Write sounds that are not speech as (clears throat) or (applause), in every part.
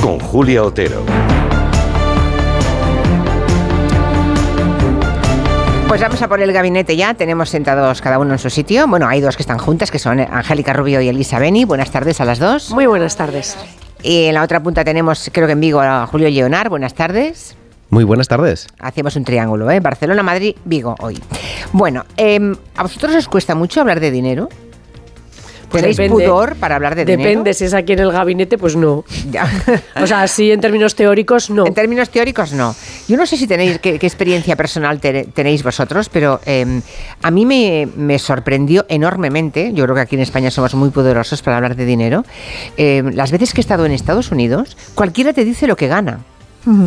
con Julia Otero. Pues vamos a por el gabinete ya. Tenemos sentados cada uno en su sitio. Bueno, hay dos que están juntas, que son Angélica Rubio y Elisa Beni. Buenas tardes a las dos. Muy buenas tardes. Y en la otra punta tenemos, creo que en Vigo, a Julio Leonar. Buenas tardes. Muy buenas tardes. Hacemos un triángulo, ¿eh? Barcelona, Madrid, Vigo, hoy. Bueno, em, ¿a vosotros os cuesta mucho hablar de dinero? Pues ¿Tenéis depende. pudor para hablar de dinero? Depende, si es aquí en el gabinete, pues no. Ya. O sea, sí, en términos teóricos, no. En términos teóricos, no. Yo no sé si tenéis qué, qué experiencia personal te- tenéis vosotros, pero eh, a mí me, me sorprendió enormemente. Yo creo que aquí en España somos muy poderosos para hablar de dinero. eh, las veces que he estado en Estados Unidos, cualquiera te dice lo que gana.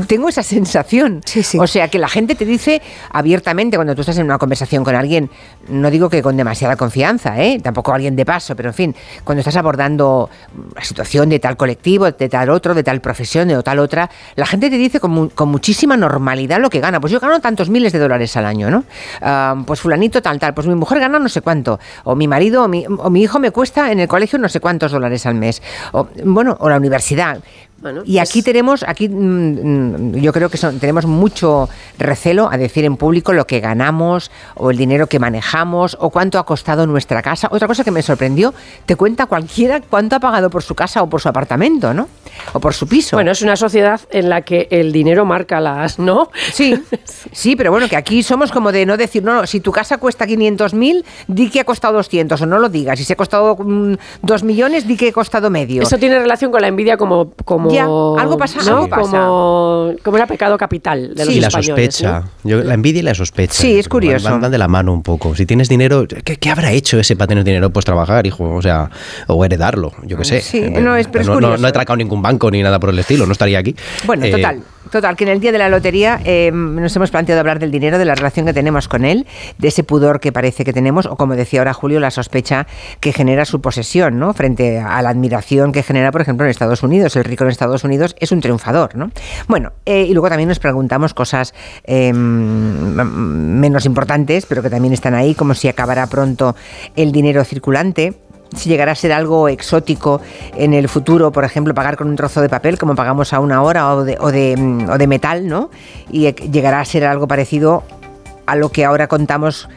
Tengo esa sensación. Sí, sí. O sea, que la gente te dice abiertamente cuando tú estás en una conversación con alguien, no digo que con demasiada confianza, ¿eh? tampoco alguien de paso, pero en fin, cuando estás abordando la situación de tal colectivo, de tal otro, de tal profesión, de tal otra, la gente te dice con, mu- con muchísima normalidad lo que gana. Pues yo gano tantos miles de dólares al año, ¿no? Ah, pues fulanito tal, tal, pues mi mujer gana no sé cuánto, o mi marido o mi, o mi hijo me cuesta en el colegio no sé cuántos dólares al mes, o bueno, o la universidad. Bueno, y aquí es- tenemos, aquí mm, mm, yo creo que son- tenemos mucho recelo a decir en público lo que ganamos o el dinero que manejamos o cuánto ha costado nuestra casa. Otra cosa que me sorprendió, te cuenta cualquiera cuánto ha pagado por su casa o por su apartamento, ¿no? O por su piso. Bueno, es una sociedad en la que el dinero marca las, ¿no? Sí, (laughs) sí, pero bueno, que aquí somos como de no decir, no, no, si tu casa cuesta 500.000, di que ha costado 200 o no lo digas. Si se ha costado 2 millones, di que ha costado medio. Eso tiene relación con la envidia como, como Ya, algo pasa, ¿no? algo pasa. Como, como era pecado capital de los y la españoles. sospecha. ¿no? Yo- la envidia y la sospecha. Sí, es Van- curioso. Van, van de la mano un poco. Si tienes dinero, ¿qué, qué habrá hecho ese para tener dinero? Pues trabajar, hijo. O sea, o heredarlo, yo qué sé. Sí, Eh, no, es- pero es no, no- curioso. no he atracado ningún banco ni nada por el estilo, no estaría aquí. Bueno, Eh, total, total, que en el día de la lotería eh, nos hemos planteado hablar del dinero, de la relación que tenemos con él, de ese pudor que parece que tenemos, o como decía ahora Julio, la sospecha que genera su posesión, ¿no? Frente a la admiración que genera, por ejemplo, en Estados Unidos. El rico en Estados Unidos es un triunfador, ¿no? Bueno, eh, y luego también nos preguntamos cosas eh, m- menos importantes, pero que también están ahí, como si acabará pronto el dinero circulante si llegará a ser algo exótico en el futuro, por ejemplo, pagar con un trozo de papel como pagamos a una hora o de, o de, mm, o de metal, ¿no? Y eh, llegará a ser algo parecido a lo que ahora contamos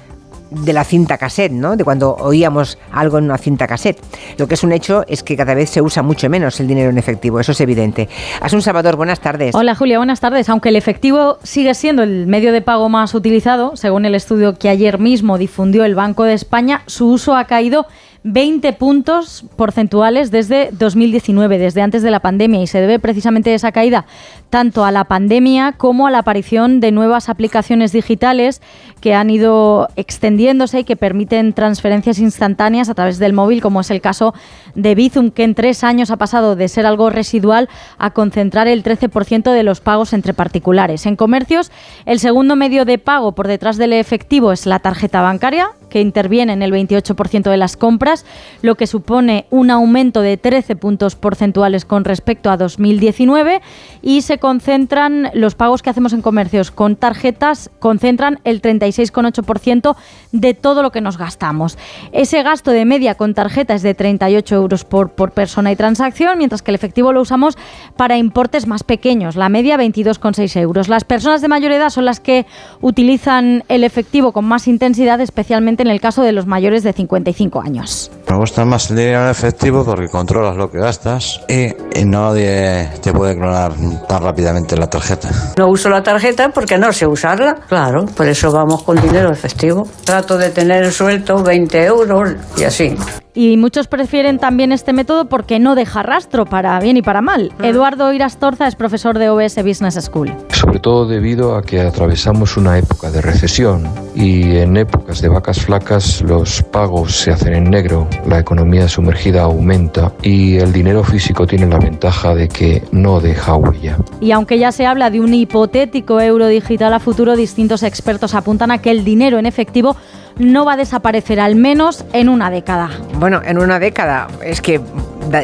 de la cinta cassette, ¿no? De cuando oíamos algo en una cinta cassette. Lo que es un hecho es que cada vez se usa mucho menos el dinero en efectivo, eso es evidente. Asun Salvador, buenas tardes. Hola Julia, buenas tardes. Aunque el efectivo sigue siendo el medio de pago más utilizado, según el estudio que ayer mismo difundió el Banco de España, su uso ha caído 20 puntos porcentuales desde 2019, desde antes de la pandemia, y se debe precisamente esa caída tanto a la pandemia como a la aparición de nuevas aplicaciones digitales que han ido extendiéndose y que permiten transferencias instantáneas a través del móvil, como es el caso de Bizum, que en tres años ha pasado de ser algo residual a concentrar el 13% de los pagos entre particulares. En comercios, el segundo medio de pago por detrás del efectivo es la tarjeta bancaria, que interviene en el 28% de las compras, lo que supone un aumento de 13 puntos porcentuales con respecto a 2019 y se concentran los pagos que hacemos en comercios con tarjetas concentran el 36,8% de todo lo que nos gastamos. Ese gasto de media con tarjeta es de 38 euros por, por persona y transacción, mientras que el efectivo lo usamos para importes más pequeños, la media 22,6 euros. Las personas de mayor edad son las que utilizan el efectivo con más intensidad, especialmente en el caso de los mayores de 55 años. Me gusta más el dinero en efectivo porque controlas lo que gastas y, y nadie te puede clonar tan rápidamente la tarjeta. No uso la tarjeta porque no sé usarla. Claro, por eso vamos con dinero efectivo. Trato de tener suelto 20 euros y así. Y muchos prefieren también este método porque no deja rastro para bien y para mal. Eduardo Irastorza es profesor de OBS Business School. sobre todo debido a que atravesamos una época de recesión y en épocas de vacas flacas los pagos se hacen en negro, la economía sumergida aumenta y el dinero físico tiene la ventaja de que no deja huella. Y aunque ya se habla de un hipotético euro digital a futuro, distintos expertos apuntan a que el dinero en efectivo no va a desaparecer al menos en una década. Bueno, en una década, es que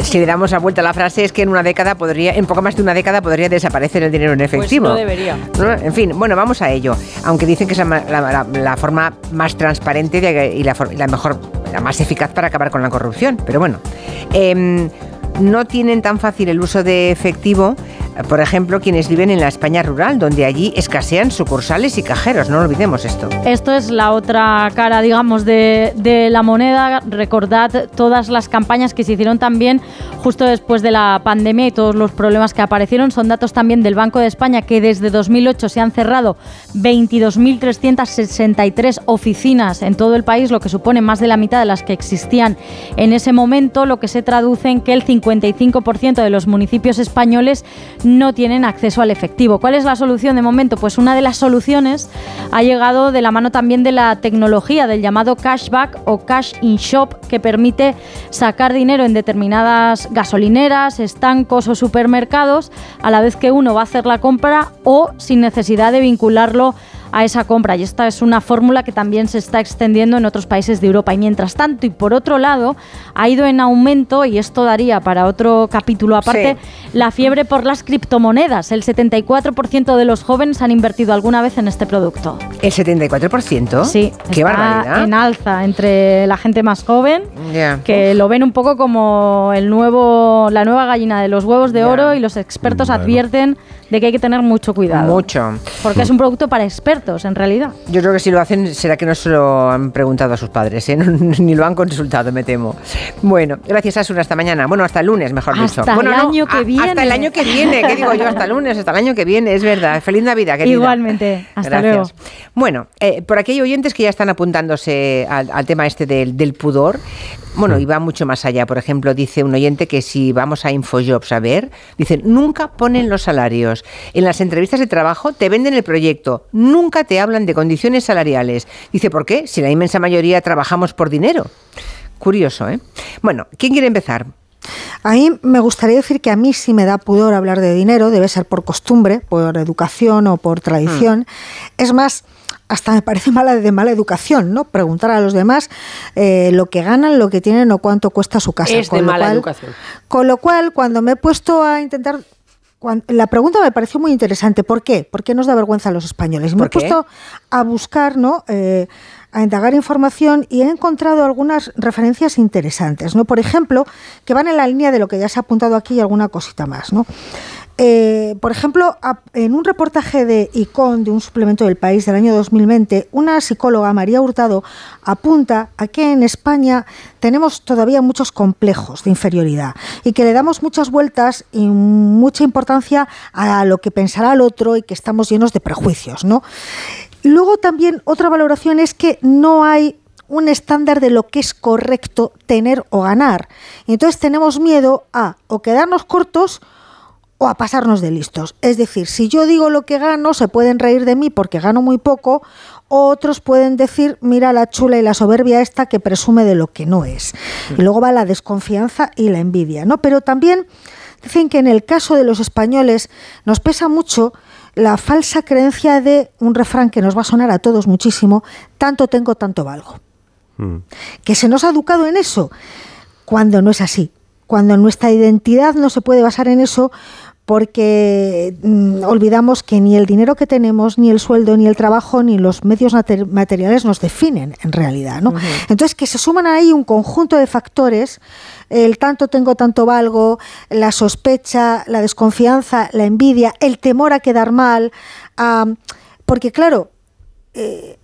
si le damos la vuelta a la frase es que en una década podría, en poco más de una década podría desaparecer el dinero en efectivo. no debería. ¿No? En fin, bueno, vamos a ello. Aunque dicen que es la, ma- la- la- la forma más transparente de- y, la, la mejor, la más eficaz para acabar con la corrupción. Pero bueno, em, no tienen tan fácil el uso de efectivo, por ejemplo, quienes viven en la España rural, donde allí escasean sucursales y cajeros, no olvidemos esto. Esto es la otra cara, digamos, de, la moneda. Recordad todas las campañas que se hicieron también justo después de la pandemia y todos los problemas que aparecieron. Son datos también del Banco de España que desde 2008 se han cerrado 22.363 oficinas en todo el país, lo que supone más de la mitad de las que existían en ese momento, lo que se traduce en que el 55% de los municipios españoles no tienen acceso al efectivo. ¿Cuál es la solución de momento? Pues una de las soluciones ha llegado de la mano también de la tecnología, del llamado cashback o cash in shop, que permite sacar dinero en determinadas gasolineras, estancos o supermercados a la vez que uno va a hacer la compra o sin necesidad de vincularlo a esa compra. Y esta es una fórmula que también se está extendiendo en otros países de Europa. Y mientras tanto, y por otro lado, ha ido en aumento, y esto daría para otro capítulo aparte, la fiebre por las criptomonedas. El 74% de los jóvenes han invertido alguna vez en este producto. ¿El 74%? Sí, ¡Qué está barbaridad! en alza entre la gente más joven, Ya. que lo ven un poco como el nuevo, la nueva gallina de los huevos de Ya. oro y los expertos Bueno. advierten de que hay que tener mucho cuidado. Mucho. Porque es un producto para expertos, en realidad. Yo creo que si lo hacen será que no se lo han preguntado a sus padres, ¿eh? (laughs) ni lo han consultado, me temo. Bueno, gracias Asuna, hasta mañana. Bueno, hasta el lunes, mejor dicho. Hasta Bueno, el no, año que a- viene. Hasta el año que viene, ¿qué digo yo? Hasta el lunes, hasta el año que viene, es verdad. Feliz Navidad, querida. Igualmente. Hasta Gracias. Bueno, eh, por aquí hay oyentes que ya están apuntándose al, al tema este del, del pudor. Bueno, y va mucho más allá. Por ejemplo, dice un oyente que si vamos a Infojobs a ver, dicen, nunca ponen los salarios. En las entrevistas de trabajo te venden el proyecto, nunca te hablan de condiciones salariales. Dice, ¿por qué? Si la inmensa mayoría trabajamos por dinero. Curioso, ¿eh? Bueno, ¿quién quiere empezar? A mí me gustaría decir que a mí sí me da pudor hablar de dinero, debe ser por costumbre, por educación o por tradición. Es más, hasta me parece mala de mala educación, ¿no? Preguntar a los demás eh, lo que ganan, lo que tienen o cuánto cuesta su casa. Es de lo mala cual- educación. Con lo cual, cuando me he puesto a intentar... la pregunta me pareció muy interesante. ¿Por qué? ¿Por qué nos da vergüenza a los españoles? Me ¿Por he puesto a buscar, ¿no? Eh, a indagar información y he encontrado algunas referencias interesantes, ¿no? Por ejemplo, que van en la línea de lo que ya se ha apuntado aquí y alguna cosita más, ¿no? Eh, por ejemplo, en un reportaje de ICON, de un suplemento del país del año 2020, una psicóloga, María Hurtado, apunta a que en España tenemos todavía muchos complejos de inferioridad y que le damos muchas vueltas y mucha importancia a lo que pensará el otro y que estamos llenos de prejuicios, ¿no? Luego también otra valoración es que no hay un estándar de lo que es correcto tener o ganar. Y entonces tenemos miedo a o quedarnos cortos o a pasarnos de listos. Es decir, si yo digo lo que gano, se pueden reír de mí porque gano muy poco, o otros pueden decir, mira la chula y la soberbia esta que presume de lo que no es. Y luego va la desconfianza y la envidia, ¿no? Pero también dicen que en el caso de los españoles nos pesa mucho la falsa creencia de un refrán que nos va a sonar a todos muchísimo, tanto tengo, tanto valgo que se nos ha educado en eso, cuando no es así, cuando nuestra identidad no se puede basar en eso porque mm, olvidamos que ni el dinero que tenemos, ni el sueldo, ni el trabajo, ni los medios mater- materiales nos definen en realidad. ¿no? Entonces, que se suman ahí un conjunto de factores, el tanto tengo, tanto valgo, la sospecha, la desconfianza, la envidia, el temor a quedar mal, a- porque claro, eh,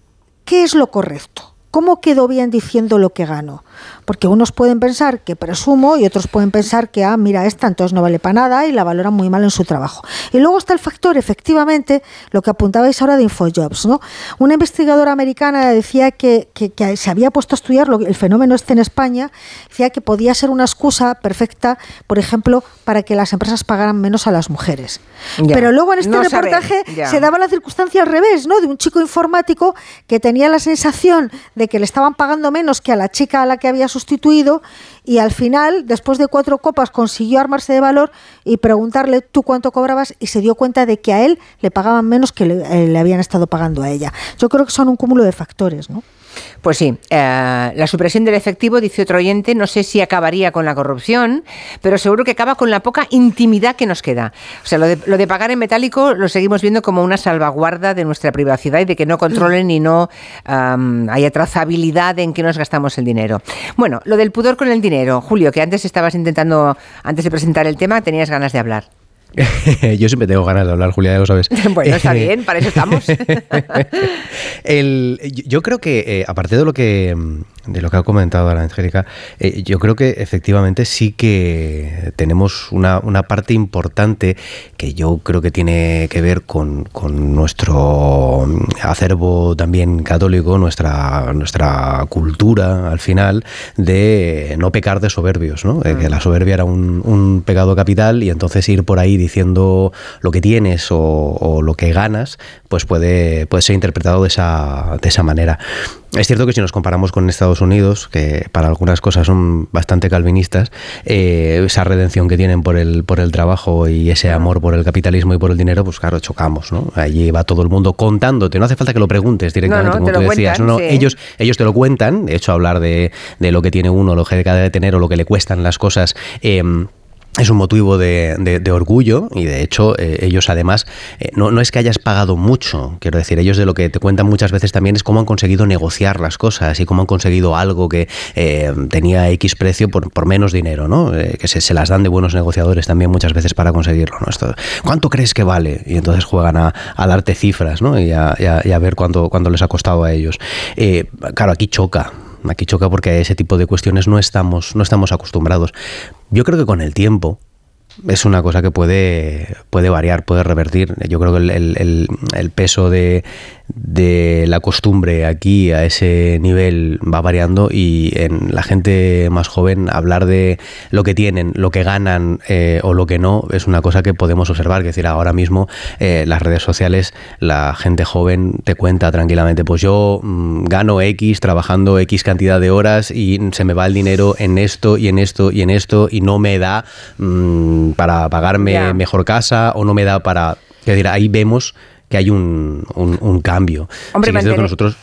¿qué es lo correcto? ¿Cómo quedo bien diciendo lo que gano? Porque unos pueden pensar que presumo y otros pueden pensar que, ah, mira, esta entonces no vale para nada y la valoran muy mal en su trabajo. Y luego está el factor, efectivamente, lo que apuntabais ahora de Infojobs, ¿no? Una investigadora americana decía que, que- que se había puesto a estudiar lo- el fenómeno este en España, decía que podía ser una excusa perfecta, por ejemplo, para que las empresas pagaran menos a las mujeres. Ya. Pero luego en este No reportaje se daba la circunstancia al revés, ¿no? De un chico informático que tenía la sensación de que le estaban pagando menos que a la chica a la que había sustituido y al final, después de cuatro copas, consiguió armarse de valor y preguntarle tú cuánto cobrabas y se dio cuenta de que a él le pagaban menos que le, eh, le habían estado pagando a ella. Yo creo que son un cúmulo de factores, ¿no? Pues sí, eh, la supresión del efectivo, dice otro oyente, no sé si acabaría con la corrupción, pero seguro que acaba con la poca intimidad que nos queda. O sea, lo de, lo de pagar en metálico lo seguimos viendo como una salvaguarda de nuestra privacidad y de que no controlen y no haya trazabilidad en que nos gastamos el dinero. Bueno, lo del pudor con el dinero. Julio, que antes estabas intentando, antes de presentar el tema, tenías ganas de hablar. (laughs) Yo siempre tengo ganas de hablar, Julia, ya lo sabes. (laughs) bueno, está (laughs) bien, para eso estamos. El- yo- creo que, eh, aparte de lo que de lo que ha comentado la Angélica, eh, yo creo que efectivamente sí que tenemos una, una parte importante que yo creo que tiene que ver con, con nuestro acervo también católico, nuestra, nuestra cultura al final, de no pecar de soberbios, ¿no? Que la soberbia era un, un pecado capital y entonces ir por ahí diciendo lo que tienes o, o lo que ganas, pues puede, puede ser interpretado de esa, de esa manera. Es cierto que si nos comparamos con Estados Unidos, que para algunas cosas son bastante calvinistas, eh, esa redención que tienen por el, por el trabajo y ese amor por el capitalismo y por el dinero, pues claro, chocamos, ¿no? Allí va todo el mundo contándote, no hace falta que lo preguntes directamente, No, no, como tú decías. cuentan, no, no, sí. ellos, ellos te lo cuentan, de hecho hablar de, de lo que tiene uno, lo que deja de tener o lo que le cuestan las cosas. em, es un motivo de, de- orgullo y de hecho eh, ellos además eh, no, no es que hayas pagado mucho, quiero decir, ellos de lo que te cuentan muchas veces también es cómo han conseguido negociar las cosas y cómo han conseguido algo que eh, tenía X precio por, por menos dinero, ¿no? Que se, se las dan de buenos negociadores también muchas veces para conseguirlo, ¿no? Esto, ¿Cuánto crees que vale? Y entonces juegan a, darte cifras, ¿no? Y a, y a- y a ver cuánto, cuánto les ha costado a ellos. Claro, aquí choca, Aquí choca porque a ese tipo de cuestiones no estamos, no estamos acostumbrados. Yo creo que con el tiempo es una cosa que puede, puede variar, puede revertir. Yo creo que el, el- peso de, de la costumbre aquí a ese nivel va variando y en la gente más joven hablar de lo que tienen, lo que ganan eh, o lo que no es una cosa que podemos observar. Es decir, ahora mismo eh, las redes sociales, la gente joven te cuenta tranquilamente, pues yo mm, gano X trabajando X cantidad de horas y se me va el dinero en esto y en esto y en esto y no me da mm, para pagarme mejor casa o no me da para... Es decir, ahí vemos que hay un, un- un cambio. Hombre, Sí es cierto que nosotros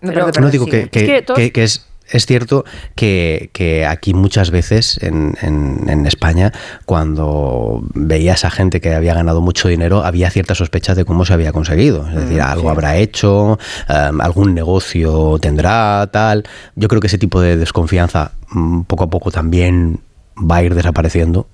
No, Pero- perdón, no digo que, que- Es que que- es, es cierto que, que aquí muchas veces en, en- en España, cuando veías a gente que había ganado mucho dinero, había ciertas sospechas de cómo se había conseguido. Es decir, algo habrá hecho, em, algún negocio tendrá, tal. Yo creo que ese tipo de desconfianza mm, poco a poco también va a ir desapareciendo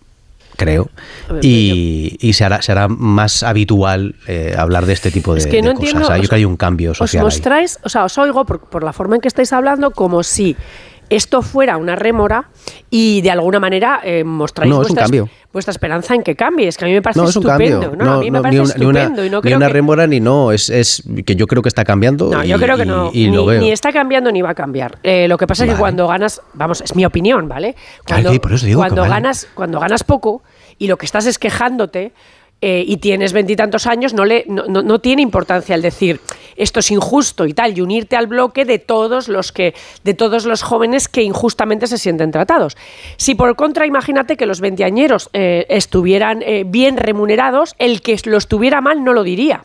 creo, A ver, y, y se, hará, se hará más habitual eh, hablar de este tipo de, Es que no de cosas. entiendo, O sea, yo os- creo que hay un cambio Os social. ahí. mostráis, o sea, os oigo por, por la forma en que estáis hablando como si esto fuera una rémora y de alguna manera eh, mostráis No, es un vuestra, esperanza en que cambie. Es que a mí me parece No, es un estupendo. cambio. ¿no? a mí me no, parece ni una, ni una- estupendo. y no ni una que, rémora ni no, es, es que yo creo que está cambiando. No, y, yo creo que y- no. y ni, está cambiando ni va a cambiar. Eh, lo que pasa es que cuando ganas, vamos, es mi opinión, ¿vale? Claro, Cuando, que por eso digo que cuando vale. ganas, cuando ganas poco y lo que estás es quejándote. eh, y tienes veintitantos años, no, le, no, no- no tiene importancia el decir esto es injusto y tal, y unirte al bloque de todos los que, de todos los jóvenes que injustamente se sienten tratados. Si por contra, imagínate que los veinteañeros eh, estuvieran eh, bien remunerados, el que lo estuviera mal no lo diría.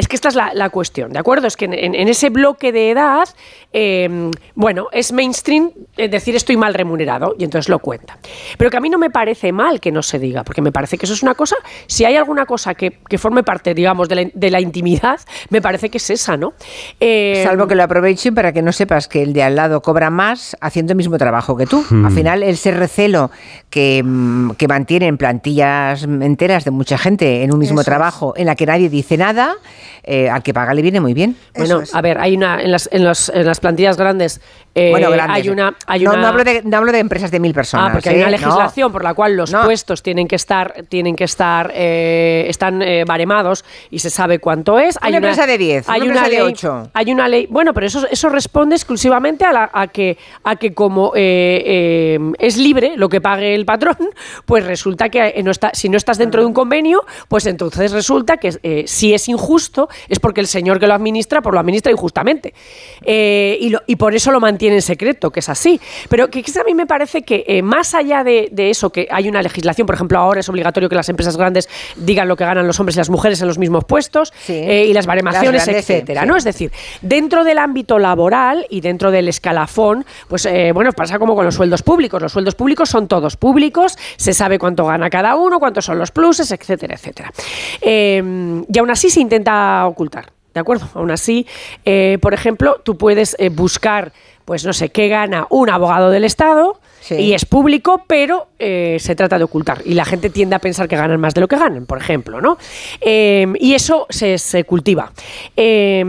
Es que esta es la, la cuestión, ¿de acuerdo? Es que en, ese bloque de edad, eh, bueno, es mainstream eh, decir estoy mal remunerado y entonces lo cuenta. Pero que a mí no me parece mal que no se diga, porque me parece que eso es una cosa, si hay alguna cosa que, que forme parte, digamos, de la, de la intimidad, me parece que es esa, ¿no? Eh, Salvo que lo aprovechen para que no sepas que el de al lado cobra más haciendo el mismo trabajo que tú. Hmm. Al final, ese recelo que, mm, que mantienen plantillas enteras de mucha gente en un mismo Eso es. trabajo en la que nadie dice nada, eh, al que paga le viene muy bien. Bueno, es. a ver, hay una en las, en los- en las plantillas grandes, eh, bueno, grandes. hay una, hay no, una no hablo de, no hablo de empresas de mil personas. Ah, porque hay ¿eh? una No. legislación por la cual los puestos tienen que estar, tienen que estar, eh, están eh, baremados y se sabe cuánto es. Una empresa de 10, una hay empresa de ley, 8. Hay una ley. Bueno, pero eso, eso responde exclusivamente a, la- a que, a que como eh, eh, es libre lo que pague el patrón, (laughs) pues resulta que eh, no está, si no estás dentro de un convenio, pues entonces resulta que eh, si es injusto es porque el señor que lo administra, pues lo administra injustamente. Eh, y, lo- y por eso lo mantiene mantiene en secreto, que es así. Pero que, a mí me parece que eh, más allá de, de eso, que hay una legislación, por ejemplo, ahora es obligatorio que las empresas grandes digan lo que ganan los hombres y las mujeres en los mismos puestos Sí. eh, y las baremaciones, Las etcétera, sí. ¿no? Es decir, dentro del ámbito laboral y dentro del escalafón, pues eh, bueno, pasa como con los sueldos públicos. Los sueldos públicos son todos públicos, se sabe cuánto gana cada uno, cuántos son los pluses, etcétera, etcétera. Eh, y aún así se intenta ocultar. ¿De acuerdo? Aún así, eh, por ejemplo, tú puedes eh, buscar, pues no sé, qué gana un abogado del Estado Sí. y es público, pero eh, se trata de ocultar. Y la gente tiende a pensar que ganan más de lo que ganan, por ejemplo, ¿no? Eh, y eso se, se cultiva. Eh,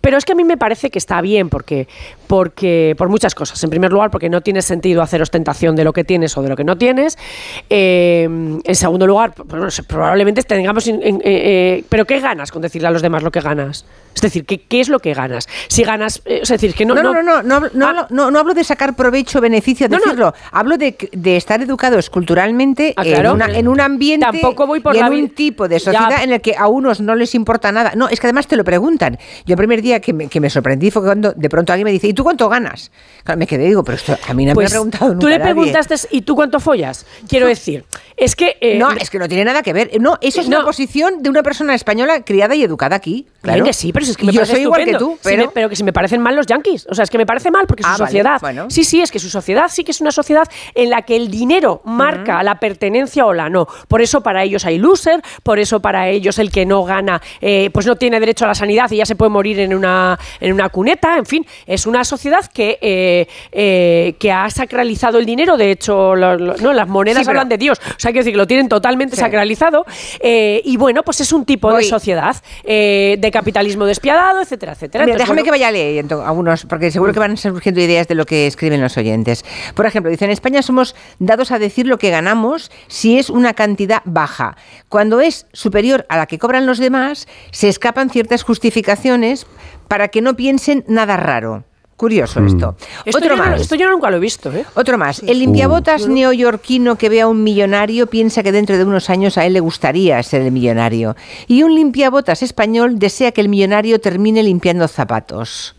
pero es que a mí me parece que está bien, porque, porque por muchas cosas. En primer lugar, porque no tiene sentido hacer ostentación de lo que tienes o de lo que no tienes. Eh, en segundo lugar, pues, probablemente tengamos... eh, eh, pero ¿qué ganas con decirle a los demás lo que ganas? Es decir, ¿qué, qué es lo que ganas? Si ganas... eh, es decir, que no... No, no, no, no, no, Ah. hablo- no, no hablo de sacar provecho o beneficio, de decirlo. Hablo de, de estar educados culturalmente Ah, en, una- en un ambiente Tampoco voy por y en un tipo de Ya. sociedad en el que a unos no les importa nada. No, es que además te lo preguntan. Yo el primer día que me, que me sorprendí fue cuando de pronto alguien me dice, ¿y tú cuánto ganas? Claro, me quedé y digo, pero esto a mí no me Pues ha preguntado nunca tú le nadie". preguntaste, ¿y tú cuánto follas? Quiero decir, es que... eh, No, es que no tiene nada que ver. No, eso es una posición de una persona española criada y educada aquí. Claro Claro que sí, pero si es que me yo parece soy igual que tú, Si pero... me- pero que si me parecen mal los yankees. O sea, es que me parece mal porque su Ah, vale, sociedad. bueno. Sí, sí, es que su sociedad sí que es una sociedad en la que el dinero marca la pertenencia o la no. Por eso para ellos hay loser, por eso para ellos el que no gana, eh, pues no tiene derecho a la sanidad y ya se puede morir en una, en una cuneta. En fin, es una sociedad que, eh, eh, que ha sacralizado el dinero. De hecho, lo- lo- no, las monedas Sí, pero- hablan de Dios. O sea, quiero decir que lo tienen totalmente Sí. sacralizado. y bueno, pues es un tipo Voy. de sociedad de capitalismo despiadado, etcétera, etcétera. Mira, Entonces, déjame bueno, que vaya leyendo algunos, porque seguro que van surgiendo ideas de lo que escriben los oyentes. Por ejemplo, dice, en España somos dados a decir lo que ganamos si es una cantidad baja. Cuando es superior a la que cobran los demás, se escapan ciertas justificaciones para que no piensen nada raro. Curioso esto. Esto, Otro yo no, más. esto yo nunca lo he visto, ¿eh? Otro más. El limpiabotas neoyorquino que ve a un millonario piensa que dentro de unos años a él le gustaría ser el millonario. Y un limpiabotas español desea que el millonario termine limpiando zapatos.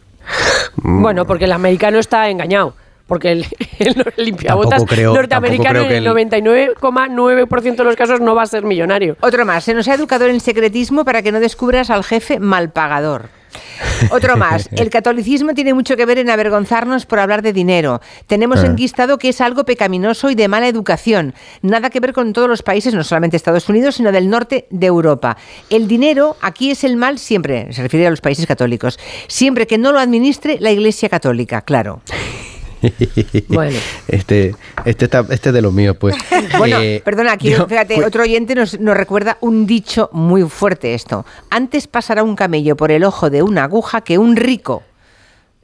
Bueno, porque el americano está engañado. Porque el, (laughs) el limpiabotas creo- norteamericano creo en el 99,9% de los casos no va a ser millonario. Otro más. Se nos ha educado en secretismo para que no descubras al jefe malpagador. Otro (laughs) más. El catolicismo tiene mucho que ver en avergonzarnos por hablar de dinero. Tenemos Ah. enquistado que es algo pecaminoso y de mala educación. Nada que ver con todos los países, no solamente Estados Unidos, sino del norte de Europa. El dinero aquí es el mal siempre, se refiere a los países católicos, siempre que no lo administre la Iglesia Católica, claro. (laughs) Bueno. Este, este, está, este es de los míos, pues. (laughs) Bueno, Eh, perdona, aquí yo- fíjate, cu- otro oyente nos, nos recuerda un dicho muy fuerte esto. Antes pasará un camello por el ojo de una aguja que un rico.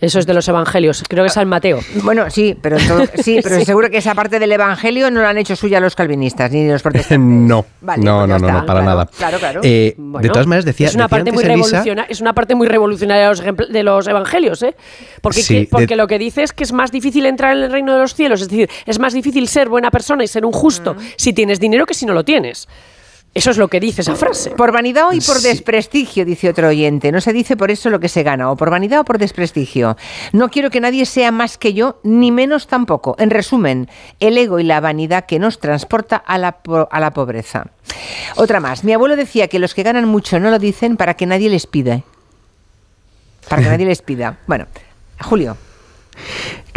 Eso es de los evangelios, creo que es San Mateo. Bueno, sí, pero todo- sí, (laughs) pero seguro que esa parte del evangelio no la han hecho suya los calvinistas ni los protestantes. (laughs) No, Vale, no, pues ya no, no, está, no, para claro, nada. Claro, claro. Eh, de todas maneras, decía, es una decía parte muy antes revolucionaria, es una parte muy revolucionaria de los, de los evangelios, ¿eh? Porque, Sí, que- de- porque lo que dice es que es más difícil entrar en el reino de los cielos, es decir, es más difícil ser buena persona y ser un justo si tienes dinero que si no lo tienes. Eso es lo que dice esa frase. Por vanidad o y por Sí. desprestigio, dice otro oyente. No se dice por eso lo que se gana, o por vanidad o por desprestigio. No quiero que nadie sea más que yo, ni menos tampoco. En resumen, el ego y la vanidad que nos transporta a la, a la pobreza. Otra más. Mi abuelo decía que los que ganan mucho no lo dicen para que nadie les pida. Para que nadie les pida. Bueno, Julio.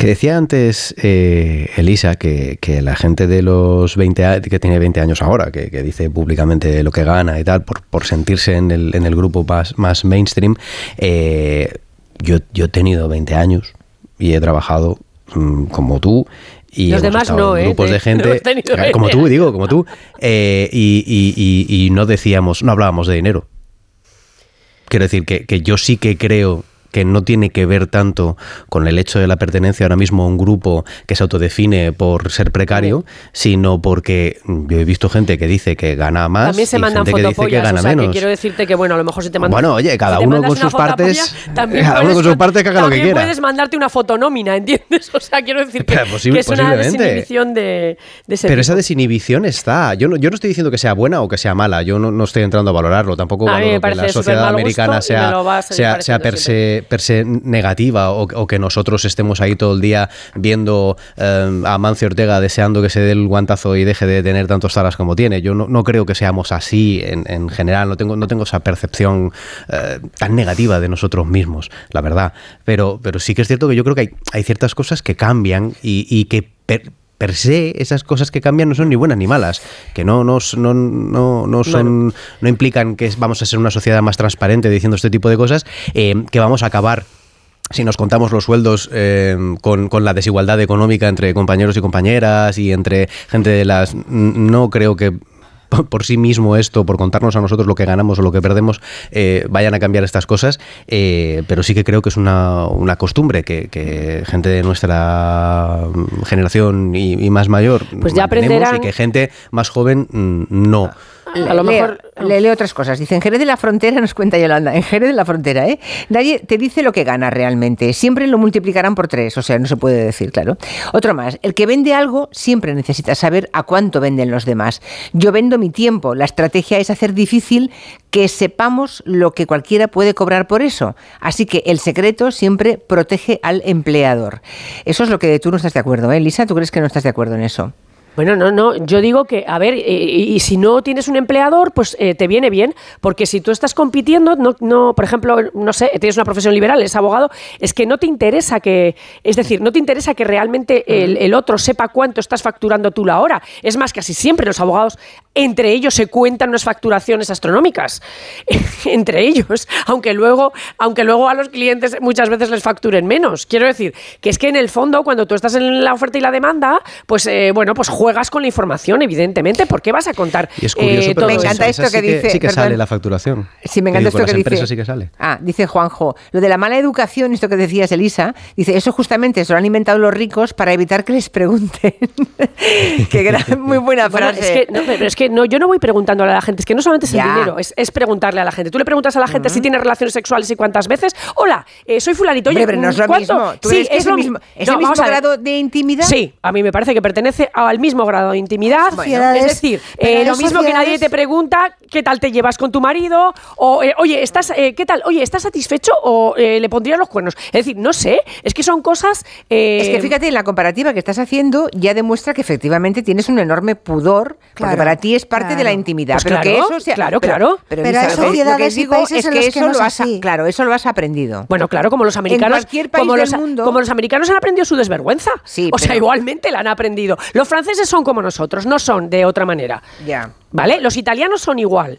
Que decía antes eh, Elisa que, que la gente de los 20 a- que tiene 20 años ahora, que, que dice públicamente lo que gana y tal, por, por sentirse en el, en el grupo más, más mainstream, eh, yo, yo he tenido 20 años y he trabajado mm, como tú. Y Los demás no, ¿eh? grupos de (laughs) gente, eh, como 20 tú, digo, como tú, eh, y, y- y- y no decíamos, no hablábamos de dinero. Quiero decir que, que yo sí que creo que no tiene que ver tanto con el hecho de la pertenencia ahora mismo a un grupo que se autodefine por ser precario, sino porque yo he visto gente que dice que gana más También se y mandan gente que dice que gana o sea, menos. que quiero decirte que, bueno, a lo mejor si te mandas... Bueno, oye, cada si uno con sus partes- también cada uno con sus partes que haga lo que quiera. puedes mandarte una fotonómina, ¿entiendes? (laughs) O sea, quiero decir que, (laughs) posible- que es una desinhibición de, de ese Pero esa desinhibición está. Yo no, yo no estoy diciendo que sea buena o que sea mala. Yo no, no estoy entrando a valorarlo. Tampoco valoro que la sociedad americana sea, sea, sea per se per se negativa o, que nosotros estemos ahí todo el día viendo eh, a Mancio Ortega deseando que se dé el guantazo y deje de tener tantos taras como tiene. Yo no, no creo que seamos así en, en, general, no tengo, no tengo esa percepción eh, tan negativa de nosotros mismos, la verdad. Pero, pero sí que es cierto que yo creo que hay, hay ciertas cosas que cambian y, y que... per se esas cosas que cambian no son ni buenas ni malas, que no, no, no, no, no son, bueno. no implican que vamos a ser una sociedad más transparente diciendo este tipo de cosas, eh, que vamos a acabar si nos contamos los sueldos eh, con, con, la desigualdad económica entre compañeros y compañeras y entre gente de las... No creo que por sí mismo esto, por contarnos a nosotros lo que ganamos o lo que perdemos, eh, vayan a cambiar estas cosas, eh, pero sí que creo que es una, una costumbre que, que, gente de nuestra generación y, y más mayor pues ya aprenderán... y que gente más joven mm, no. A lo mejor le leo otras cosas. Dice, en Jerez de la Frontera, nos cuenta Yolanda, en Jerez de la Frontera, ¿eh? Nadie te dice lo que gana realmente. Siempre lo multiplicarán por tres, o sea, no se puede decir, claro. Otro más, el que vende algo siempre necesita saber a cuánto venden los demás. Yo vendo mi tiempo. La estrategia es hacer difícil que sepamos lo que cualquiera puede cobrar por eso. Así que el secreto siempre protege al empleador. Eso es lo que tú no estás de acuerdo, ¿eh, Lisa? ¿Tú crees que no estás de acuerdo en eso? Bueno, no, no, yo digo que, a ver, eh, y si no tienes un empleador, pues eh, te viene bien, porque si tú estás compitiendo, no, no, por ejemplo, no sé, tienes una profesión liberal, eres abogado, es que no te interesa que, es decir, no te interesa que realmente el, el otro sepa cuánto estás facturando tú la hora. Es más, casi siempre los abogados, entre ellos, se cuentan unas facturaciones astronómicas, (laughs) entre ellos, aunque luego, aunque luego a los clientes muchas veces les facturen menos. Quiero decir, que es que en el fondo, cuando tú estás en la oferta y la demanda, pues, eh, bueno, pues juegas con la información, evidentemente. ¿Por qué vas a contar? Y es curioso, eh, pero me encanta esto sí que dice. Sí que perdón. sale la facturación. Sí, me encanta Digo, esto que dice. sí que sale. Ah, dice Juanjo, lo de la mala educación, esto que decías, Elisa, dice, eso justamente se lo han inventado los ricos para evitar que les pregunten. (laughs) Qué gran, muy buena Bueno, frase. es que, no, pero es que no, yo no voy preguntándole a la gente, es que no solamente es Ya. el dinero, es, es preguntarle a la gente. Tú le preguntas a la gente si tiene relaciones sexuales y cuántas veces. Hola, eh, soy fulanito. Oye, Hombre, pero no es lo ¿cuánto? mismo. ¿Tú sí, crees que es lo mismo, es No, el mismo grado de intimidad? Sí, a mí me parece que pertenece al mismo grado de intimidad. Es decir, eh, lo mismo que nadie te pregunta qué tal te llevas con tu marido o eh, oye, estás eh, qué tal, oye, ¿estás satisfecho o eh, le pondrías los cuernos? Es decir, no sé, es que son cosas eh, Es que fíjate, en la comparativa que estás haciendo ya demuestra que efectivamente tienes un enorme pudor, porque Claro, para ti es parte de la claro. intimidad. Pues pero que claro, eso sea, claro, pero- claro. Pero, Pero hay Elisa, lo que- lo que sociedades y digo países es en que los que eso no lo has, así. claro, eso lo has aprendido. Bueno, claro, como los americanos, cualquier país como del los, mundo- como los americanos han aprendido su desvergüenza. Sí, o sea, igualmente la han aprendido. Los franceses son como nosotros, no son de otra manera. Ya. ¿Vale? Los italianos son igual.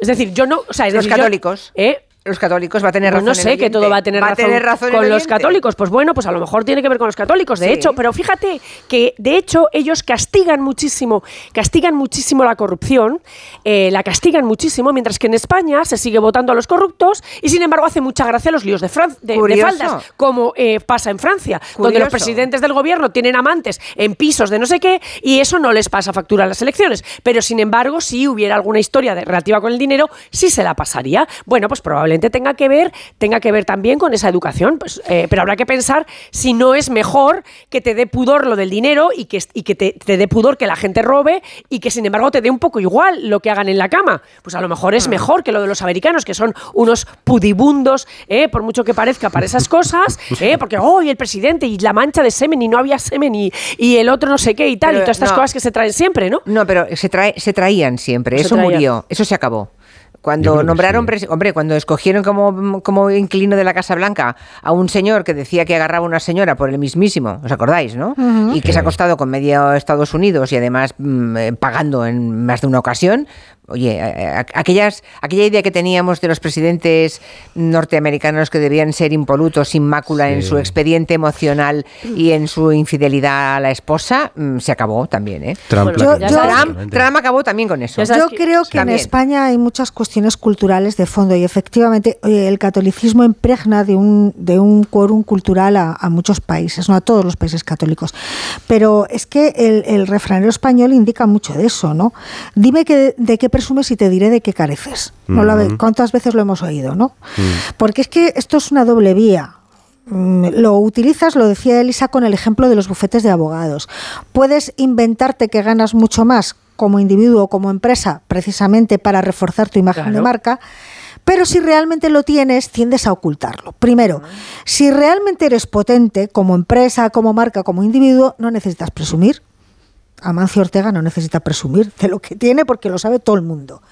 Es decir, yo no, o sea, es Los decir, yo- católicos. ¿eh? Los católicos va a tener Pues razón. no el sé que todo va a tener Va razón, tener razón el con los católicos. Pues bueno, pues a lo mejor tiene que ver con los católicos, de Sí. hecho. Pero fíjate que, de hecho, ellos castigan muchísimo, castigan muchísimo la corrupción, eh, la castigan muchísimo, mientras que en España se sigue votando a los corruptos y, sin embargo, hace mucha gracia los líos de, Fran- de- faldas, como eh, pasa en Francia, donde los presidentes del gobierno tienen amantes en pisos de no sé qué y eso no les pasa factura a las elecciones. Pero, sin embargo, si hubiera alguna historia de- relativa con el dinero, sí se la pasaría. Bueno, pues probablemente tenga que ver, tenga que ver también con esa educación. Pues, eh, pero habrá que pensar si no es mejor que te dé pudor lo del dinero y que, y que te, te dé pudor que la gente robe y que, sin embargo, te dé un poco igual lo que hagan en la cama. Pues a lo mejor es mejor que lo de los americanos, que son unos pudibundos, eh, por mucho que parezca para esas cosas, eh, (laughs) porque, oh, y el presidente y la mancha de semen y no había semen y, y el otro no sé qué y tal, Pero, y todas estas no. cosas que se traen siempre, ¿no? No, pero se, trae, se traían siempre. Se Eso traían. murió. Eso se acabó. Cuando nombraron, sí. hombre, cuando escogieron como, como inquilino de la Casa Blanca a un señor que decía que agarraba a una señora por el mismísimo, ¿os acordáis, no? Y que se ha costado con medio Estados Unidos y además mm, eh, pagando en más de una ocasión. Oye, aquellas, aquella idea que teníamos de los presidentes norteamericanos que debían ser impolutos, sin mácula en su expediente emocional y en su infidelidad a la esposa, mm, se acabó también, ¿eh? Trump, yo- yo- Trump, acabó también con eso. Yo creo que en. España hay muchas cuestiones culturales de fondo y efectivamente oye, el catolicismo impregna de un, de un quórum cultural a, a muchos países, no a todos los países católicos. Pero es que el, el refranero español indica mucho de eso, ¿no? Dime que, de qué presumes y te diré de qué careces. ¿No. ¿Cuántas veces lo hemos oído, no? Porque es que esto es una doble vía. Mm, Lo utilizas, lo decía Elisa, con el ejemplo de los bufetes de abogados. Puedes inventarte que ganas mucho más como individuo o como empresa, precisamente para reforzar tu imagen Claro. de marca, Pero si realmente lo tienes, tiendes a ocultarlo. Primero, si realmente eres potente como empresa, como marca, como individuo, no necesitas presumir. Amancio Ortega no necesita presumir de lo que tiene porque lo sabe todo el mundo.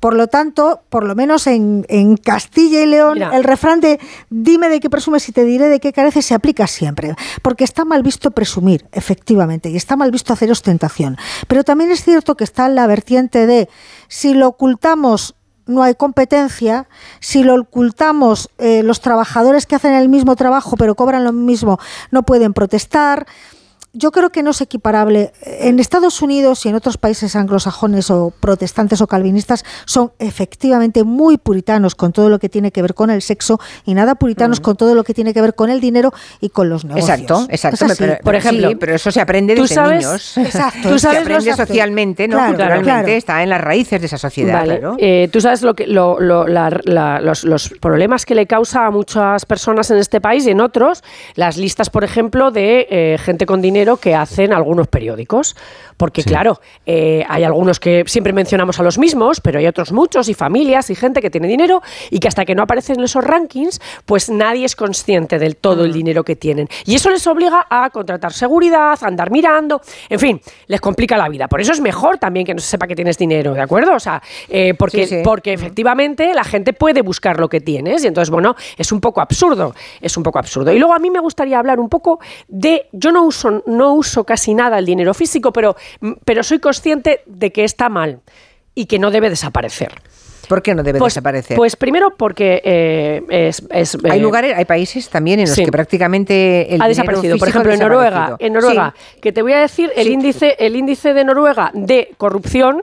Por lo tanto, por lo menos en, en Castilla y León, Mira. el refrán de dime de qué presumes y te diré de qué careces se aplica siempre. Porque está mal visto presumir, efectivamente, y está mal visto hacer ostentación. Pero también es cierto que está la vertiente de si lo ocultamos no hay competencia, si lo ocultamos eh, los trabajadores que hacen el mismo trabajo pero cobran lo mismo no pueden protestar yo creo que no es equiparable. En Estados Unidos y en otros países anglosajones o protestantes o calvinistas son efectivamente muy puritanos con todo lo que tiene que ver con el sexo y nada puritanos con todo lo que tiene que ver con el dinero y con los negocios. Exacto, exacto. Es así. Pero, Por ejemplo, sí, pero eso se aprende tú desde sabes- niños. Exacto. Tú sabes se aprende socialmente, ¿no? Claro, Culturalmente, claro. está en las raíces de esa sociedad, Vale, claro. eh, tú sabes lo que, lo- lo- la- la- los, los problemas que le causa a muchas personas en este país y en otros, las listas, por ejemplo, de eh, gente con dinero que hacen algunos periódicos. Porque, Sí. claro, eh, hay algunos que siempre mencionamos a los mismos, pero hay otros muchos y familias y gente que tiene dinero y que hasta que no aparecen en esos rankings, pues nadie es consciente del todo Mm. el dinero que tienen. Y eso les obliga a contratar seguridad, a andar mirando, en fin, les complica la vida. Por eso es mejor también que no se sepa que tienes dinero, ¿de acuerdo? O sea, eh, porque, Sí, sí. porque efectivamente la gente puede buscar lo que tienes y entonces, bueno, es un poco absurdo, es un poco absurdo. Y luego a mí me gustaría hablar un poco de, yo no uso, no uso casi nada el dinero físico, pero, pero soy consciente de que está mal y que no debe desaparecer. ¿Por qué no debe Pues, desaparecer? pues primero porque eh, es, es, hay eh, lugares, hay países también en los sí. que prácticamente el ha desaparecido. Por ejemplo, en Noruega, en Noruega, Sí. que te voy a decir el Sí. índice, el índice de Noruega de corrupción.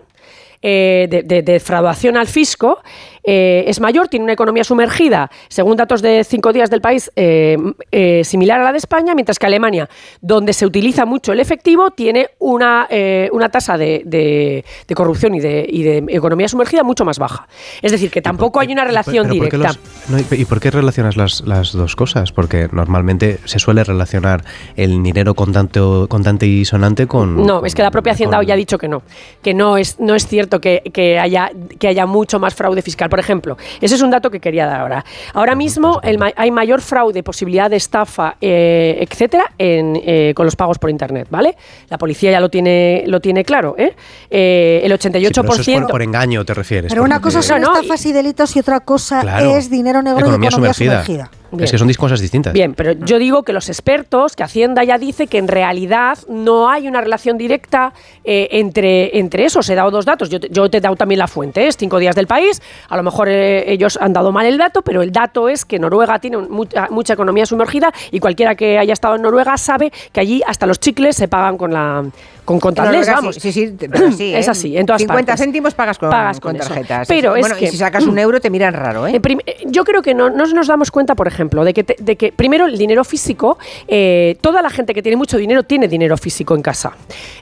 eh, de, de- de defraudación al fisco eh, es mayor, tiene una economía sumergida, según datos de cinco días del país, eh, eh, similar a la de España, mientras que Alemania, donde se utiliza mucho el efectivo, tiene una, una tasa de, de- de corrupción y de, y de economía sumergida mucho más baja. Es decir, que tampoco hay una ¿Y por- relación pero directa. los- no, ¿Y por qué relacionas las, las dos cosas? Porque normalmente se suele relacionar el dinero contante, contante y sonante con... No, con- es que la propia Hacienda con- hoy ha dicho que no, que no es, no es cierto que, que haya, que haya mucho más fraude fiscal. Por ejemplo, ese es un dato que quería dar ahora. Ahora mismo el ma- hay mayor fraude, posibilidad de estafa, eh, etcétera, en, eh, con los pagos por Internet, ¿vale? La policía ya lo tiene, lo tiene claro, ¿eh? Eh, el Sí, 88%... pero eso es por, por engaño, te refieres. Pero una cosa son no, estafas y delitos y otra cosa Claro, es dinero negro economía y economía sumergida. sumergida. Bien. Es que son cosas distintas. Bien, pero yo digo que los expertos, que Hacienda ya dice que en realidad no hay una relación directa eh, entre, entre eso. Os he dado dos datos. Yo te, yo te he dado también la fuente, ¿eh? es cinco días del país. A lo mejor eh, ellos han dado mal el dato, pero el dato es que Noruega tiene mucha, mucha economía sumergida y cualquiera que haya estado en Noruega sabe que allí hasta los chicles se pagan con la con Noruega vamos. Sí, sí, sí, pero sí, Es ¿eh? así, en todas 50 partes. céntimos pagas con, Pagas con con eso. tarjetas. Pero sí. es bueno, que- y si sacas un euro te miran raro, ¿eh? En prim- yo creo que no, no nos damos cuenta, por ejemplo, de que, te- de que primero el dinero físico, eh, toda la gente que tiene mucho dinero tiene dinero físico en casa.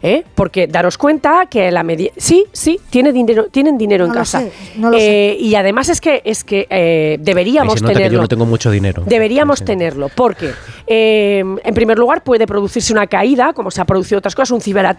¿eh? Porque daros cuenta que la media. Sí, sí, tiene dinero, tienen dinero en No casa. sé, no lo Eh, Y además es que, es que eh, deberíamos se nota que yo tenerlo. no tengo mucho dinero. Deberíamos tenerlo, porque eh, en primer lugar puede producirse una caída, como se ha producido otras cosas, un ciberataque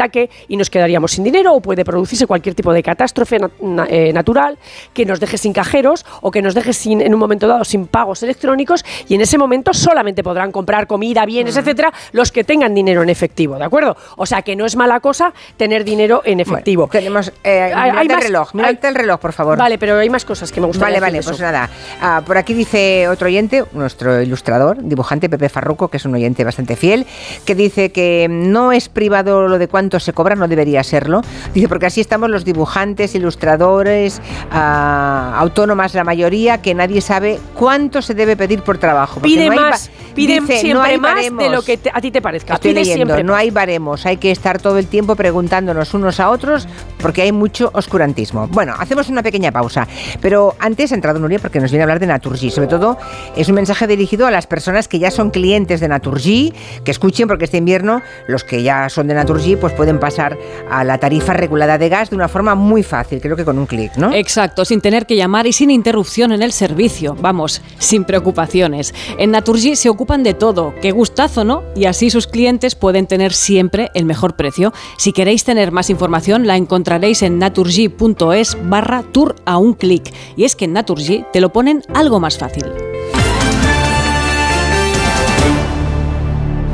y nos quedaríamos sin dinero, o puede producirse cualquier tipo de catástrofe na- na- eh, natural que nos deje sin cajeros o que nos deje sin, en un momento dado sin pagos electrónicos y en ese momento solamente podrán comprar comida, bienes, etcétera, los que tengan dinero en efectivo, ¿de acuerdo? O sea que no es mala cosa tener dinero en efectivo. Bueno, tenemos. Eh, Hay- el reloj, hay- el reloj, por favor. Vale, pero hay más cosas que me gustaría Vale, vale, pues nada. Ah, por aquí dice otro oyente, nuestro ilustrador, dibujante Pepe Farruco, que es un oyente bastante fiel, que dice que no es privado lo de cuánto se cobra, no debería serlo. Dice, porque así estamos los dibujantes, ilustradores, ah, autónomas la mayoría, que nadie sabe cuánto se debe pedir por trabajo. Pide no más, pide dice, siempre no más de lo que te- a ti te parezca. Estoy pide leyendo, siempre no más. hay baremos, hay que estar todo el tiempo preguntándonos unos a otros porque hay mucho oscurantismo. Bueno, hacemos una pequeña pausa, pero antes ha entrado Nuria porque nos viene a hablar de Naturgy. Sobre todo es un mensaje dirigido a las personas que ya son clientes de Naturgy, que escuchen porque este invierno los que ya son de Naturgy pues pueden pasar a la tarifa regulada de gas de una forma muy fácil, creo que con un clic, ¿no? Exacto, sin tener que llamar y sin interrupción en el servicio. Vamos, sin preocupaciones. En Naturgy se ocupan de todo. Qué gustazo, ¿no? Y así sus clientes pueden tener siempre el mejor precio. Si queréis tener más información, la encontraréis en naturgy.es barra tour a un clic. Y es que en Naturgy te lo ponen algo más fácil.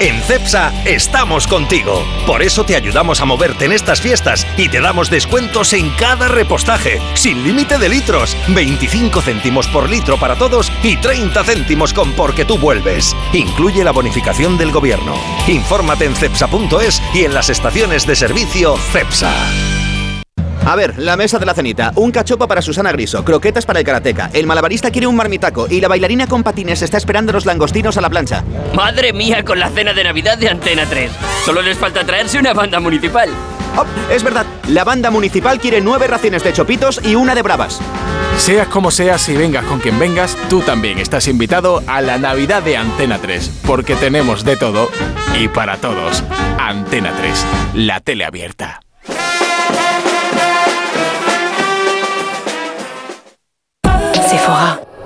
En CEPSA estamos contigo. Por eso te ayudamos a moverte en estas fiestas y te damos descuentos en cada repostaje, sin límite de litros, 25 céntimos por litro para todos y 30 céntimos con porque tú vuelves. Incluye la bonificación del gobierno. Infórmate en cepsa.es y en las estaciones de servicio CEPSA. A ver, la mesa de la cenita. Un cachopo para Susana Griso, croquetas para el karateca. El malabarista quiere un marmitaco y la bailarina con patines está esperando los langostinos a la plancha. Madre mía con la cena de Navidad de Antena 3. Solo les falta traerse una banda municipal. Oh, es verdad, la banda municipal quiere nueve raciones de chopitos y una de bravas. Seas como seas y vengas con quien vengas, tú también estás invitado a la Navidad de Antena 3, porque tenemos de todo y para todos. Antena 3, la tele abierta.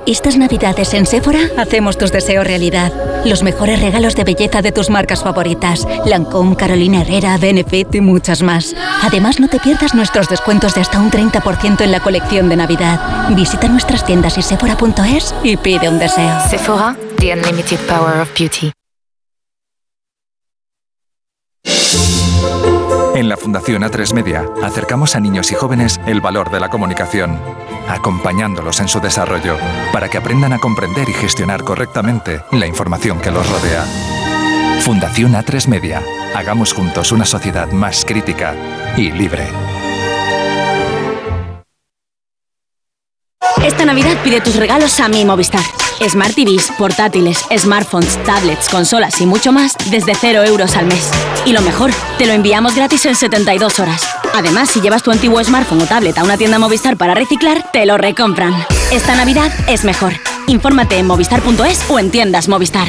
Estas navidades en Sephora hacemos tus deseos realidad. Los mejores regalos de belleza de tus marcas favoritas. Lancôme, Carolina Herrera, Benefit y muchas más. Además, no te pierdas nuestros descuentos de hasta un 30% en la colección de Navidad. Visita nuestras tiendas y sephora.es y pide un deseo. Sephora, the unlimited power of beauty. En la Fundación A3 Media acercamos a niños y jóvenes el valor de la comunicación, acompañándolos en su desarrollo para que aprendan a comprender y gestionar correctamente la información que los rodea. Fundación A3 Media. Hagamos juntos una sociedad más crítica y libre. Esta Navidad pide tus regalos a mi Movistar. Smart TVs, portátiles, smartphones, tablets, consolas y mucho más desde 0 euros al mes. Y lo mejor, te lo enviamos gratis en 72 horas. Además, si llevas tu antiguo smartphone o tablet a una tienda Movistar para reciclar, te lo recompran. Esta Navidad es mejor. Infórmate en movistar.es o en tiendas Movistar.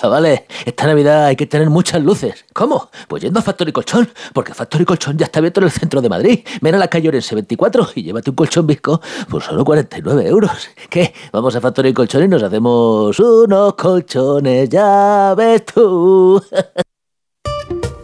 Chavales, esta Navidad hay que tener muchas luces. ¿Cómo? Pues yendo a Factory Colchón, porque Factory Colchón ya está abierto en el centro de Madrid. Ven a la calle Orense 24 y llévate un colchón visco por solo 49 euros. ¿Qué? Vamos a Factory Colchón y nos hacemos unos colchones, ya ves tú. (laughs)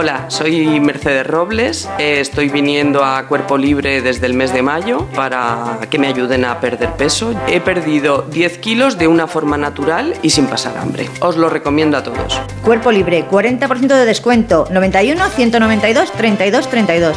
Hola, soy Mercedes Robles. Eh, Estoy viniendo a Cuerpo Libre desde el mes de mayo para que me ayuden a perder peso. He perdido 10 kilos de una forma natural y sin pasar hambre. Os lo recomiendo a todos. Cuerpo libre, 40% de descuento. 91 192 32 32.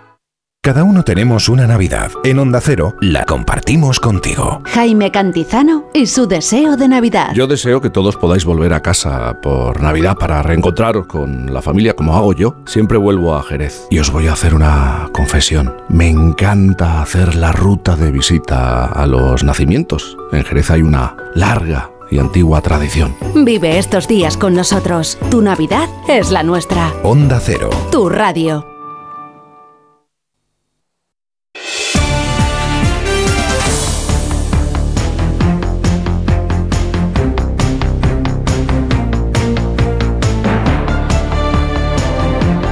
Cada uno tenemos una Navidad. En Onda Cero la compartimos contigo. Jaime Cantizano y su deseo de Navidad. Yo deseo que todos podáis volver a casa por Navidad para reencontraros con la familia como hago yo. Siempre vuelvo a Jerez. Y os voy a hacer una confesión. Me encanta hacer la ruta de visita a los nacimientos. En Jerez hay una larga y antigua tradición. Vive estos días con nosotros. Tu Navidad es la nuestra. Onda Cero. Tu radio.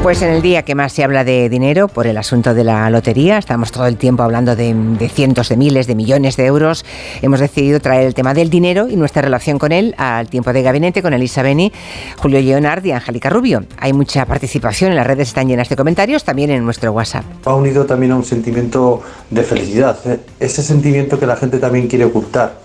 Pues en el día que más se habla de dinero por el asunto de la lotería, estamos todo el tiempo hablando de, cientos de miles, de millones de euros, hemos decidido traer el tema del dinero y nuestra relación con él al tiempo de gabinete con Elisa Beni, Julio Leonard y Angélica Rubio. Hay mucha participación, en las redes están llenas de comentarios, también en nuestro WhatsApp. Ha unido también a un sentimiento de felicidad, ¿eh? ese sentimiento que la gente también quiere ocultar.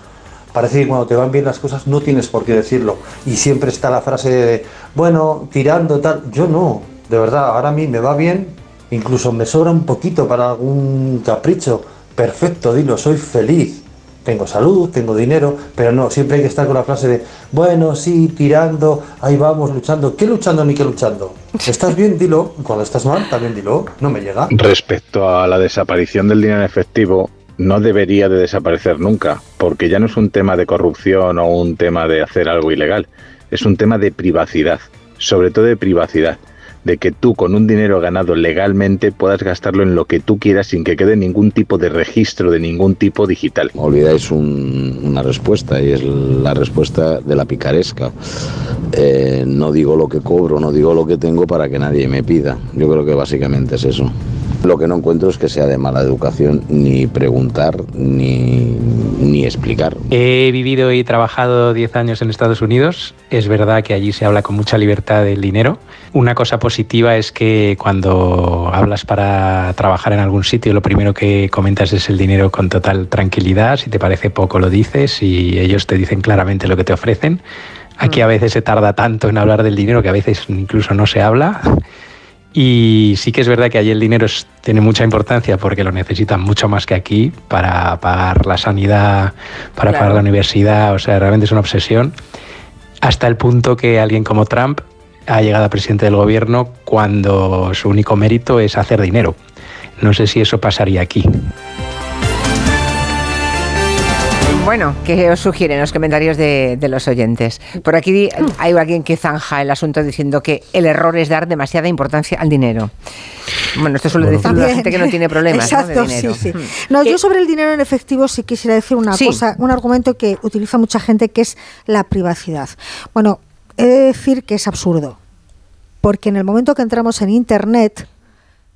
Parece que cuando te van bien las cosas no tienes por qué decirlo. Y siempre está la frase de, bueno, tirando tal. Yo no, de verdad, ahora a mí me va bien, incluso me sobra un poquito para algún capricho. Perfecto, dilo, soy feliz. Tengo salud, tengo dinero, pero no, siempre hay que estar con la frase de, bueno, sí, tirando, ahí vamos, luchando. ¿Qué luchando ni qué luchando? ¿Estás bien? (laughs) Dilo. Cuando estás mal, también dilo. No me llega. Respecto a la desaparición del dinero en efectivo, no debería de desaparecer nunca, porque ya no es un tema de corrupción o un tema de hacer algo ilegal, es un tema de privacidad, sobre todo de privacidad de que tú con un dinero ganado legalmente puedas gastarlo en lo que tú quieras sin que quede ningún tipo de registro de ningún tipo digital. Olvidáis un, una respuesta y es la respuesta de la picaresca. Eh, no digo lo que cobro, no digo lo que tengo para que nadie me pida. Yo creo que básicamente es eso. Lo que no encuentro es que sea de mala educación ni preguntar ni, ni explicar. He vivido y trabajado 10 años en Estados Unidos. Es verdad que allí se habla con mucha libertad del dinero. Una cosa positiva es que cuando hablas para trabajar en algún sitio, lo primero que comentas es el dinero con total tranquilidad. Si te parece poco, lo dices y ellos te dicen claramente lo que te ofrecen. Aquí a veces se tarda tanto en hablar del dinero que a veces incluso no se habla. Y sí que es verdad que allí el dinero es, tiene mucha importancia porque lo necesitan mucho más que aquí para pagar la sanidad, para claro. pagar la universidad. O sea, realmente es una obsesión. Hasta el punto que alguien como Trump ha llegado a presidente del gobierno cuando su único mérito es hacer dinero. No sé si eso pasaría aquí. Bueno, ¿qué os sugieren los comentarios de, de, los oyentes? Por aquí hay alguien que zanja el asunto diciendo que el error es dar demasiada importancia al dinero. Bueno, esto suele decir la gente que no tiene problemas Exacto, ¿no? de dinero. Sí, sí. No, yo sobre el dinero en efectivo sí quisiera decir una sí. cosa, un argumento que utiliza mucha gente que es la privacidad. Bueno, he de decir que es absurdo, porque en el momento que entramos en Internet,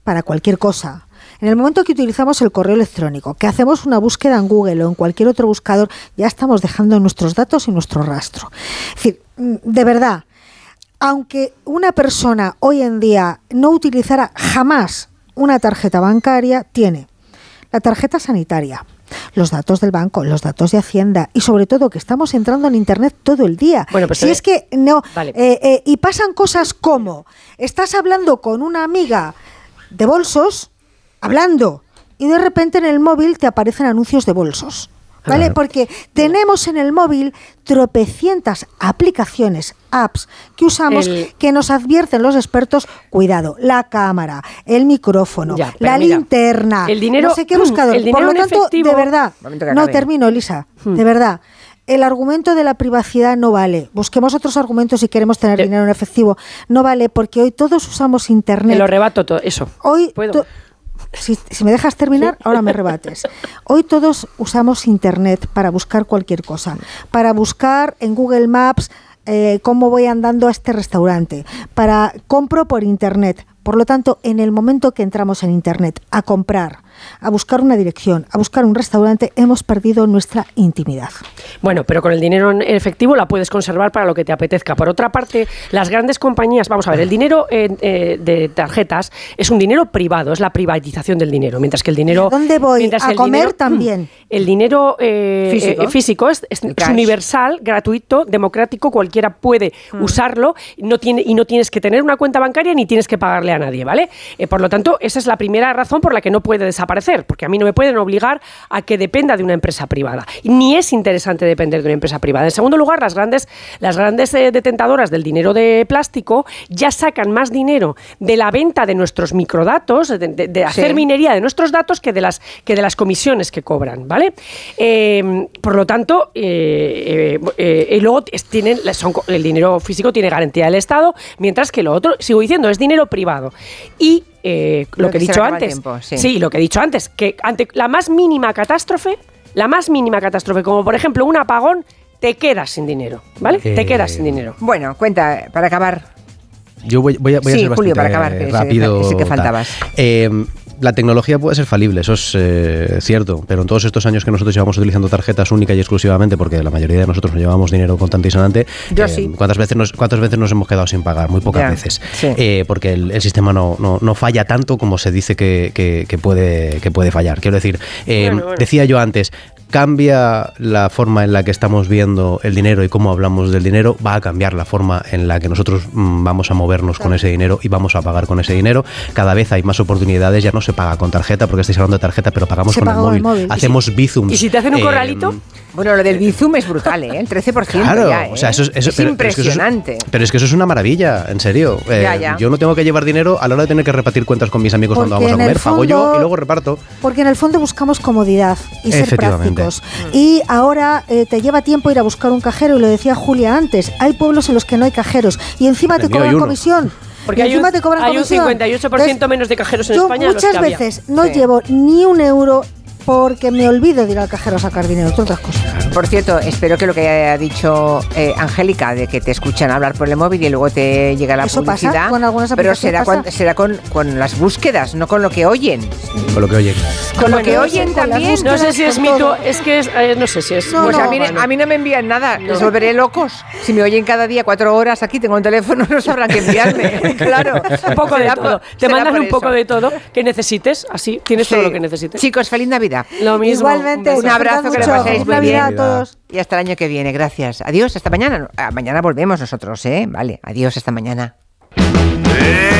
para cualquier cosa, en el momento que utilizamos el correo electrónico, que hacemos una búsqueda en Google o en cualquier otro buscador, ya estamos dejando nuestros datos y nuestro rastro. Es decir, mm, de verdad, aunque una persona hoy en día no utilizara jamás una tarjeta bancaria, tiene la tarjeta sanitaria, los datos del banco, los datos de Hacienda y sobre todo que estamos entrando en Internet todo el día. Bueno, pues si es que no, vale. eh, eh, y pasan cosas como estás hablando con una amiga de bolsos, hablando, y de repente en el móvil te aparecen anuncios de bolsos. ¿Vale? Claro. Porque tenemos en el móvil tropecientas aplicaciones, apps que usamos el... que nos advierten los expertos, cuidado, la cámara, el micrófono, ya, la mira, linterna, el dinero, no sé qué buscador. El dinero Por lo tanto, efectivo, de verdad, no termino, Elisa, hmm. de verdad. El argumento de la privacidad no vale. Busquemos otros argumentos si queremos tener dinero en efectivo. No vale porque hoy todos usamos Internet. Te lo rebato todo, eso. Hoy ¿Puedo? Si, si, me dejas terminar, ¿Sí? ahora me rebates. Hoy todos usamos Internet para buscar cualquier cosa, para buscar en Google Maps eh, cómo voy andando a este restaurante, para compro por Internet. Por lo tanto, en el momento que entramos en Internet a comprar, a buscar una dirección, a buscar un restaurante, hemos perdido nuestra intimidad. Bueno, pero con el dinero en efectivo la puedes conservar para lo que te apetezca. Por otra parte, las grandes compañías, vamos a ver, el dinero eh, eh, de tarjetas es un dinero privado, es la privatización del dinero, mientras que el dinero... ¿A dónde voy? a comer también. (clears throat) El dinero eh, físico, es, universal, gratuito, democrático, cualquiera puede mm. usarlo no tiene, y no tienes que tener una cuenta bancaria ni tienes que pagarle a nadie, ¿vale? por lo tanto, esa es la primera razón por la que no puede desaparecer, porque a mí no me pueden obligar a que dependa de una empresa privada. Ni es interesante depender de una empresa privada. En segundo lugar, las grandes, las grandes detentadoras del dinero de plástico ya sacan más dinero de la venta de nuestros microdatos, de, hacer minería de nuestros datos que de las, que de las comisiones que cobran, ¿vale? Eh, por lo tanto, eh, eh, y luego tienen, el dinero físico tiene garantía del Estado, mientras que lo otro, sigo diciendo, es dinero privado. Y lo, que he dicho antes, sí. lo que he dicho antes, que ante la más mínima catástrofe, la más mínima catástrofe, como por ejemplo un apagón, te quedas sin dinero, ¿vale? Te quedas sin dinero. Bueno, cuenta, para acabar, yo voy, voy, a, voy a ser Julio, para acabar, que rápido. que faltabas. Eh, la tecnología puede ser falible, eso es eh, cierto, pero en todos estos años que nosotros llevamos utilizando tarjetas únicas y exclusivamente, porque la mayoría de nosotros no llevamos dinero contante y sonante, eh, ¿cuántas, veces nos, ¿cuántas veces nos hemos quedado sin pagar? Muy pocas veces, porque el, sistema no, no, falla tanto como se dice que, que, puede, que puede fallar. Quiero decir, decía yo antes, cambia la forma en la que estamos viendo el dinero y cómo hablamos del dinero, va a cambiar la forma en la que nosotros mm, vamos a movernos con ese dinero y vamos a pagar con ese dinero. Cada vez hay más oportunidades, ya no se paga con tarjeta, porque estáis hablando de tarjeta, pero pagamos con el móvil. Hacemos Bizum. ¿Y si te hacen un corralito? Em, bueno, lo del Bizum es brutal, ¿eh? El 13% (laughs) claro, ya, o sea, eso, es impresionante. Pero es, que eso es una maravilla, en serio. Eh, yo no tengo que llevar dinero a la hora de tener que repartir cuentas con mis amigos cuando vamos a comer. Pago yo y luego reparto. Porque en el fondo buscamos comodidad y ser prácticos. Y ahora eh, te lleva tiempo ir a buscar un cajero, y lo decía Julia antes, hay pueblos en los que no hay cajeros y encima te cobran comisión. Porque hay, un, te cobran hay un 58% menos de cajeros en yo España. Muchas veces no llevo ni un euro porque me olvido de ir al cajero a sacar dinero, entre otras cosas. Por cierto, espero que lo que haya dicho eh, Angélica, de que te escuchan hablar por el móvil y luego te llega la ¿Eso publicidad, pasa con algunas pero será, con, será con, con, las búsquedas, no con lo que oyen. Con lo que oyen. Con lo que oyen también. No sé si es mito, es que es, eh, no sé si es. No, pues a, mí, a, mí, no me envían nada, les volveré locos. Si me oyen cada día cuatro horas aquí, tengo un teléfono, (laughs) no sabrán qué enviarme. (laughs) claro, un poco de todo. Te mandan un poco de todo que necesites, así tienes todo lo que necesites. Chicos, feliz Navidad. Lo mismo. Un abrazo, que le paséis muy bien. a todos. Y hasta el año que viene, gracias. Adiós, hasta mañana. Ah, mañana volvemos nosotros, ¿eh? Vale, adiós, hasta mañana. Eh,